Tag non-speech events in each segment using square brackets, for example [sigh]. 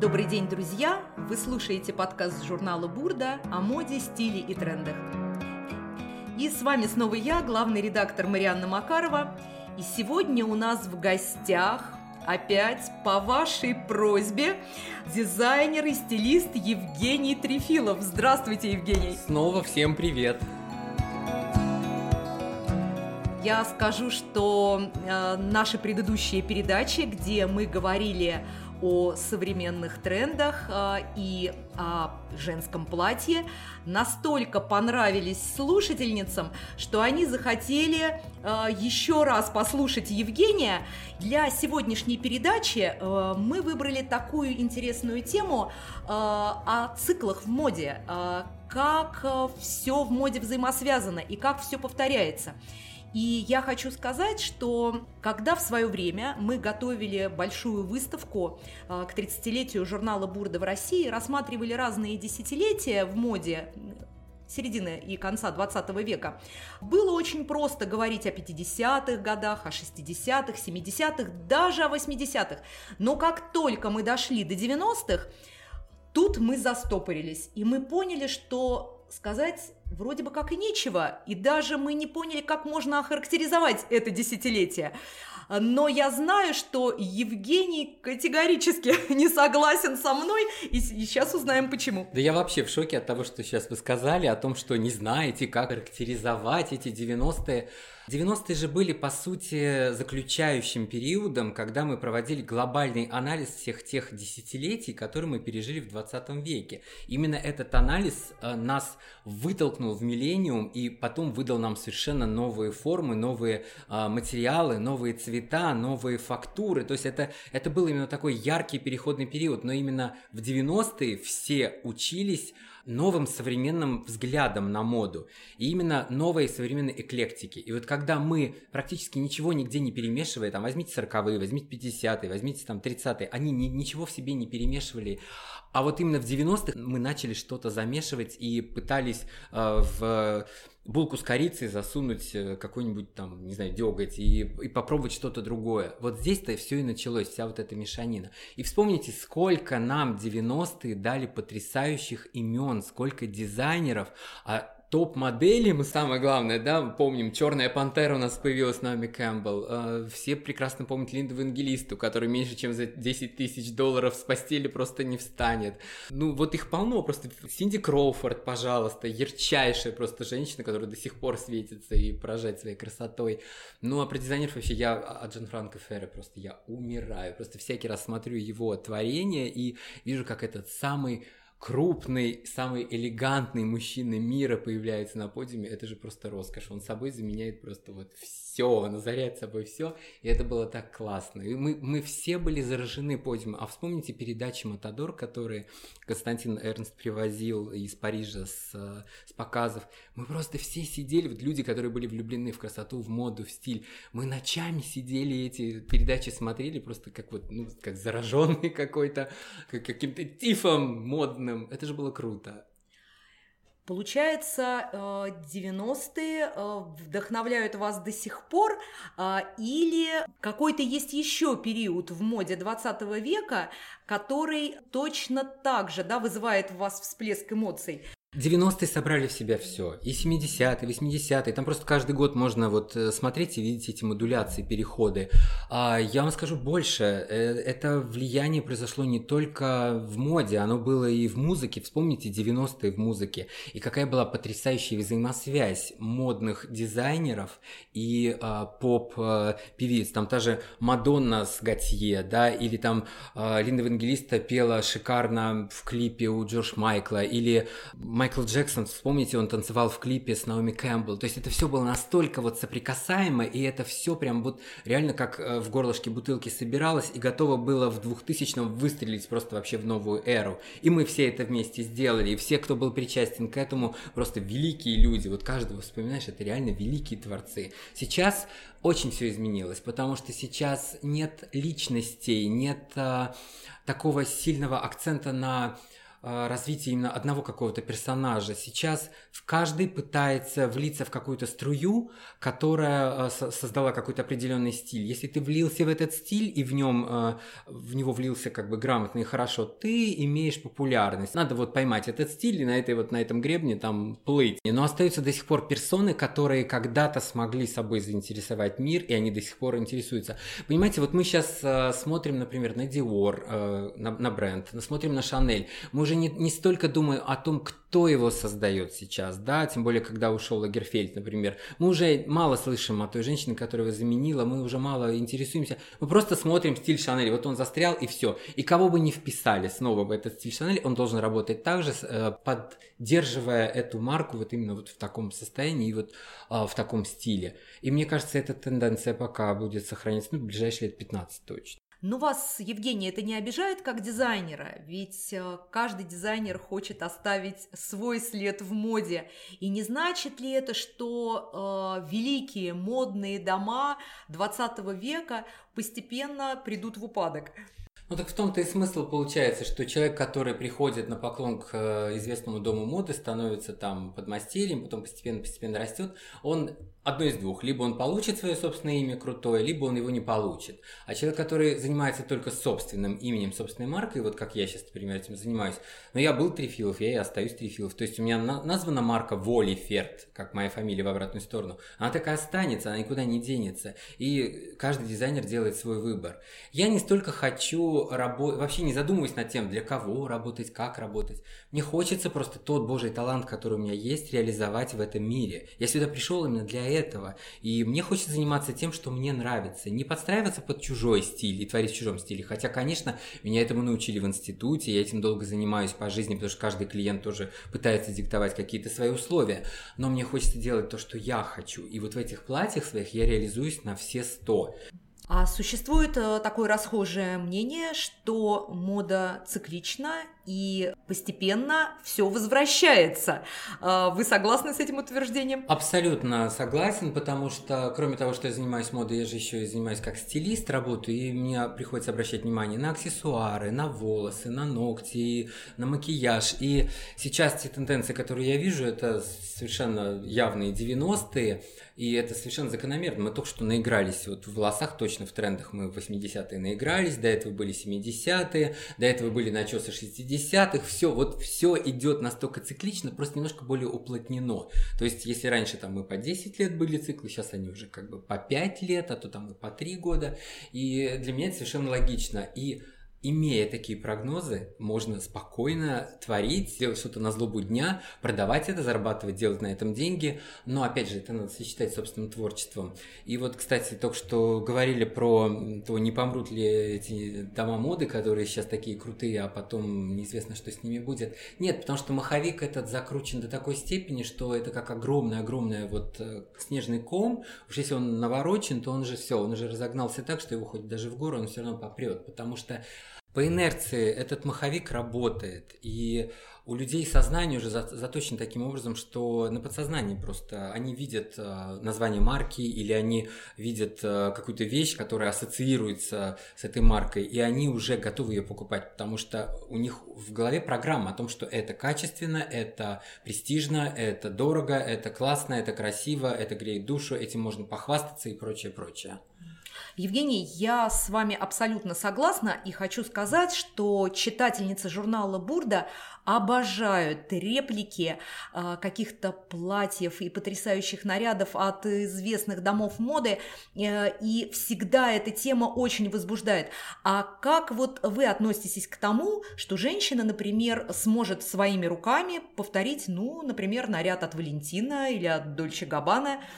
Добрый день, друзья! Вы слушаете подкаст журнала «Бурда» о моде, стиле и трендах. И с вами снова я, главный редактор Марианна Макарова. И сегодня у нас в гостях опять по вашей просьбе дизайнер и стилист Евгений Трефилов. Здравствуйте, Евгений! Снова всем привет! Я скажу, что э, наши предыдущие передачи, где мы говорили о современных трендах э, и о женском платье настолько понравились слушательницам, что они захотели э, еще раз послушать Евгения. Для сегодняшней передачи э, мы выбрали такую интересную тему о циклах в моде, как все в моде взаимосвязано и как все повторяется. И я хочу сказать, что когда в свое время мы готовили большую выставку а, к 30-летию журнала «Бурда» в России, рассматривали разные десятилетия в моде, середины и конца 20 века, было очень просто говорить о 50-х годах, о 60-х, 70-х, даже о 80-х. Но как только мы дошли до 90-х, тут мы застопорились, и мы поняли, что сказать вроде бы как и нечего, и даже мы не поняли, как можно охарактеризовать это десятилетие. Но я знаю, что Евгений категорически [laughs] не согласен со мной, и сейчас узнаем почему. Да я вообще в шоке от того, что сейчас вы сказали, о том, что не знаете, как характеризовать эти 90-е. 90-е же были, по сути, заключающим периодом, когда мы проводили глобальный анализ всех тех десятилетий, которые мы пережили в 20 веке. Именно этот анализ э, нас вытолкнул в миллениум и потом выдал нам совершенно новые формы, новые э, материалы, новые цвета, новые фактуры. То есть это, это был именно такой яркий переходный период, но именно в 90-е все учились новым современным взглядом на моду. И именно новой современной эклектики. И вот когда мы практически ничего нигде не перемешивая, там возьмите 40-е, возьмите 50-е, возьмите там 30-е, они ни, ничего в себе не перемешивали. А вот именно в 90-х мы начали что-то замешивать и пытались э, в булку с корицей засунуть э, какой-нибудь там, не знаю, деготь и, и попробовать что-то другое. Вот здесь-то все и началось, вся вот эта мешанина. И вспомните, сколько нам 90-е дали потрясающих имен, сколько дизайнеров, а топ-модели, мы самое главное, да, помним, Черная пантера у нас появилась Наоми Кэмпбелл, э, все прекрасно помнят Линду Евангелисту, который меньше, чем за 10 тысяч долларов с постели просто не встанет. Ну, вот их полно, просто Синди Кроуфорд, пожалуйста, ярчайшая просто женщина, которая до сих пор светится и поражает своей красотой. Ну, а про дизайнеров вообще я от Джан Франко Ферре просто я умираю, просто всякий раз смотрю его творение и вижу, как этот самый крупный, самый элегантный мужчина мира появляется на подиуме, это же просто роскошь. Он собой заменяет просто вот все все, он озаряет собой все, и это было так классно. И мы, мы все были заражены подиумом. А вспомните передачи «Матадор», которые Константин Эрнст привозил из Парижа с, с показов. Мы просто все сидели, вот люди, которые были влюблены в красоту, в моду, в стиль. Мы ночами сидели эти передачи смотрели, просто как вот, ну, как зараженный [laughs] какой-то, как каким-то тифом модным. Это же было круто. Получается, 90-е э, э, вдохновляют вас до сих пор, э, или какой-то есть еще период в моде 20 века, который точно так же да, вызывает в вас всплеск эмоций? 90-е собрали в себя все. И 70-е, 80-е. Там просто каждый год можно вот э, смотреть и видеть эти модуляции, переходы. А я вам скажу больше. Э, это влияние произошло не только в моде, оно было и в музыке. Вспомните 90-е в музыке. И какая была потрясающая взаимосвязь модных дизайнеров и а, поп-певиц. Там та же Мадонна с Готье, да, или там а, Линда Евангелиста пела шикарно в клипе у Джордж Майкла, или Майкл Джексон, вспомните, он танцевал в клипе с Наоми Кэмпбелл. То есть это все было настолько вот соприкасаемо, и это все прям вот реально как э, в горлышке бутылки собиралось и готово было в 2000-м выстрелить просто вообще в новую эру. И мы все это вместе сделали, и все, кто был причастен к этому, просто великие люди. Вот каждого вспоминаешь, это реально великие творцы. Сейчас очень все изменилось, потому что сейчас нет личностей, нет а, такого сильного акцента на а, развития именно одного какого-то персонажа. Сейчас каждый пытается влиться в какую-то струю, которая а, создала какой-то определенный стиль. Если ты влился в этот стиль и в нем а, в него влился как бы грамотно и хорошо, ты имеешь популярность. Надо вот поймать этот стиль и на этой вот на этом гребне там плыть. Но остаются до сих пор персоны, которые когда-то смогли собой заинтересовать мир, и они до сих пор интересуются. Понимаете, вот мы сейчас смотрим, например, на Dior, на, на бренд, смотрим на Chanel. Мы уже не, не столько думаем о том, кто его создает сейчас, да, тем более, когда ушел Лагерфельд, например. Мы уже мало слышим о той женщине, которая его заменила, мы уже мало интересуемся. Мы просто смотрим стиль Шанель, вот он застрял и все. И кого бы не вписали снова в этот стиль Шанель, он должен работать так же, э, поддерживая эту марку вот именно вот в таком состоянии и вот а, в таком стиле. И мне кажется, эта тенденция пока будет сохраняться, ну, в ближайшие лет 15 точно. Но вас, Евгений, это не обижает как дизайнера? Ведь э, каждый дизайнер хочет оставить свой след в моде. И не значит ли это, что э, великие модные дома 20 века постепенно придут в упадок? Ну так в том-то и смысл получается, что человек, который приходит на поклон к э, известному дому моды, становится там подмастерьем, потом постепенно-постепенно растет, он одно из двух. Либо он получит свое собственное имя крутое, либо он его не получит. А человек, который занимается только собственным именем, собственной маркой, вот как я сейчас, например, этим занимаюсь, но я был Трифилов, я и остаюсь Трифилов. То есть у меня на- названа марка Воли Ферт, как моя фамилия в обратную сторону. Она такая останется, она никуда не денется. И каждый дизайнер делает свой выбор. Я не столько хочу работать, вообще не задумываюсь над тем, для кого работать, как работать. Мне хочется просто тот божий талант, который у меня есть, реализовать в этом мире. Я сюда пришел именно для этого. И мне хочется заниматься тем, что мне нравится. Не подстраиваться под чужой стиль и творить в чужом стиле. Хотя, конечно, меня этому научили в институте, я этим долго занимаюсь по жизни, потому что каждый клиент тоже пытается диктовать какие-то свои условия. Но мне хочется делать то, что я хочу. И вот в этих платьях своих я реализуюсь на все сто. А существует э, такое расхожее мнение, что мода циклична и постепенно все возвращается. А, вы согласны с этим утверждением? Абсолютно согласен, потому что, кроме того, что я занимаюсь модой, я же еще и занимаюсь как стилист, работаю, и мне приходится обращать внимание на аксессуары, на волосы, на ногти, на макияж. И сейчас те тенденции, которые я вижу, это совершенно явные 90-е, и это совершенно закономерно. Мы только что наигрались, вот в волосах точно в трендах мы в 80-е наигрались, до этого были 70-е, до этого были начесы 60-х, все, вот все идет настолько циклично, просто немножко более уплотнено. То есть, если раньше там мы по 10 лет были циклы, сейчас они уже как бы по 5 лет, а то там и по 3 года. И для меня это совершенно логично. И имея такие прогнозы, можно спокойно творить, делать что-то на злобу дня, продавать это, зарабатывать, делать на этом деньги. Но, опять же, это надо сочетать с собственным творчеством. И вот, кстати, только что говорили про то, не помрут ли эти дома моды, которые сейчас такие крутые, а потом неизвестно, что с ними будет. Нет, потому что маховик этот закручен до такой степени, что это как огромный-огромный вот э, снежный ком. Уж если он наворочен, то он же все, он уже разогнался так, что его хоть даже в гору он все равно попрет, потому что по инерции этот маховик работает, и у людей сознание уже заточено таким образом, что на подсознании просто они видят э, название марки или они видят э, какую-то вещь, которая ассоциируется с этой маркой, и они уже готовы ее покупать, потому что у них в голове программа о том, что это качественно, это престижно, это дорого, это классно, это красиво, это греет душу, этим можно похвастаться и прочее, прочее. Евгений, я с вами абсолютно согласна и хочу сказать, что читательницы журнала «Бурда» обожают реплики э, каких-то платьев и потрясающих нарядов от известных домов моды, э, и всегда эта тема очень возбуждает. А как вот вы относитесь к тому, что женщина, например, сможет своими руками повторить, ну, например, наряд от Валентина или от Дольче Габбана –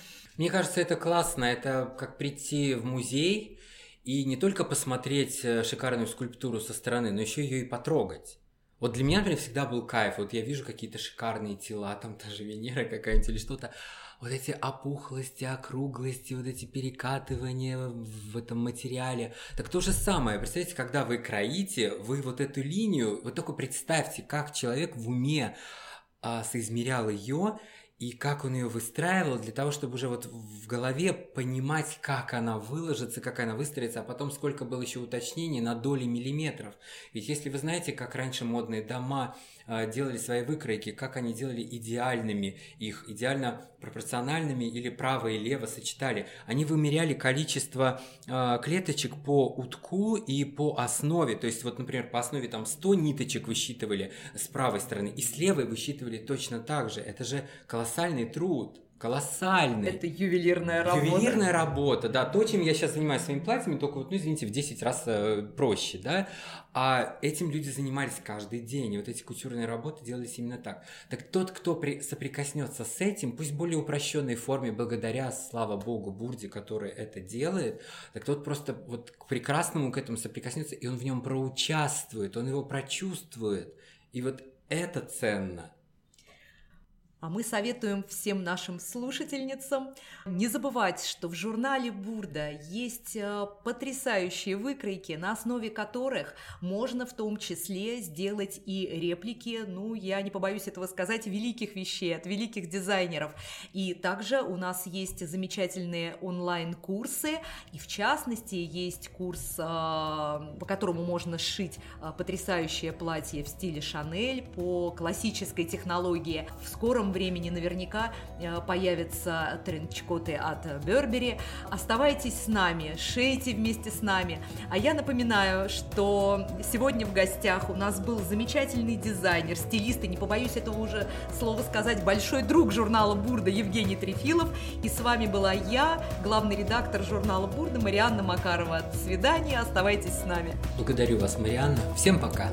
мне кажется, это классно. Это как прийти в музей и не только посмотреть э, шикарную скульптуру со стороны, но еще ее и потрогать. Вот для меня, например, всегда был кайф. Вот я вижу какие-то шикарные тела, там даже Венера какая-нибудь или что-то. Вот эти опухлости, округлости, вот эти перекатывания в этом материале. Так то же самое. Представьте, когда вы кроите, вы вот эту линию, вот только представьте, как человек в уме а, соизмерял ее, и как он ее выстраивал для того, чтобы уже вот в голове понимать, как она выложится, как она выстроится, а потом сколько было еще уточнений на доли миллиметров. Ведь если вы знаете, как раньше модные дома делали свои выкройки, как они делали идеальными, их идеально пропорциональными или право и лево сочетали. Они вымеряли количество э, клеточек по утку и по основе. То есть, вот, например, по основе там 100 ниточек высчитывали с правой стороны, и с левой высчитывали точно так же. Это же колоссальный труд колоссальный. Это ювелирная работа. Ювелирная работа, да. То, чем я сейчас занимаюсь своими платьями, только вот, ну, извините, в 10 раз э, проще, да. А этим люди занимались каждый день. И вот эти кутюрные работы делались именно так. Так тот, кто при, соприкоснется с этим, пусть в более упрощенной форме, благодаря, слава богу, Бурде, который это делает, так тот просто вот к прекрасному к этому соприкоснется, и он в нем проучаствует, он его прочувствует. И вот это ценно. А мы советуем всем нашим слушательницам не забывать, что в журнале Бурда есть э, потрясающие выкройки, на основе которых можно в том числе сделать и реплики, ну, я не побоюсь этого сказать, великих вещей от великих дизайнеров. И также у нас есть замечательные онлайн-курсы, и в частности есть курс, э, по которому можно сшить э, потрясающее платье в стиле Шанель по классической технологии. В скором времени наверняка э, появятся тренчкоты от Бербери. Оставайтесь с нами, шейте вместе с нами. А я напоминаю, что сегодня в гостях у нас был замечательный дизайнер, стилист, и не побоюсь этого уже слова сказать, большой друг журнала «Бурда» Евгений Трефилов. И с вами была я, главный редактор журнала «Бурда» Марианна Макарова. До свидания, оставайтесь с нами. Благодарю вас, Марианна. Всем пока.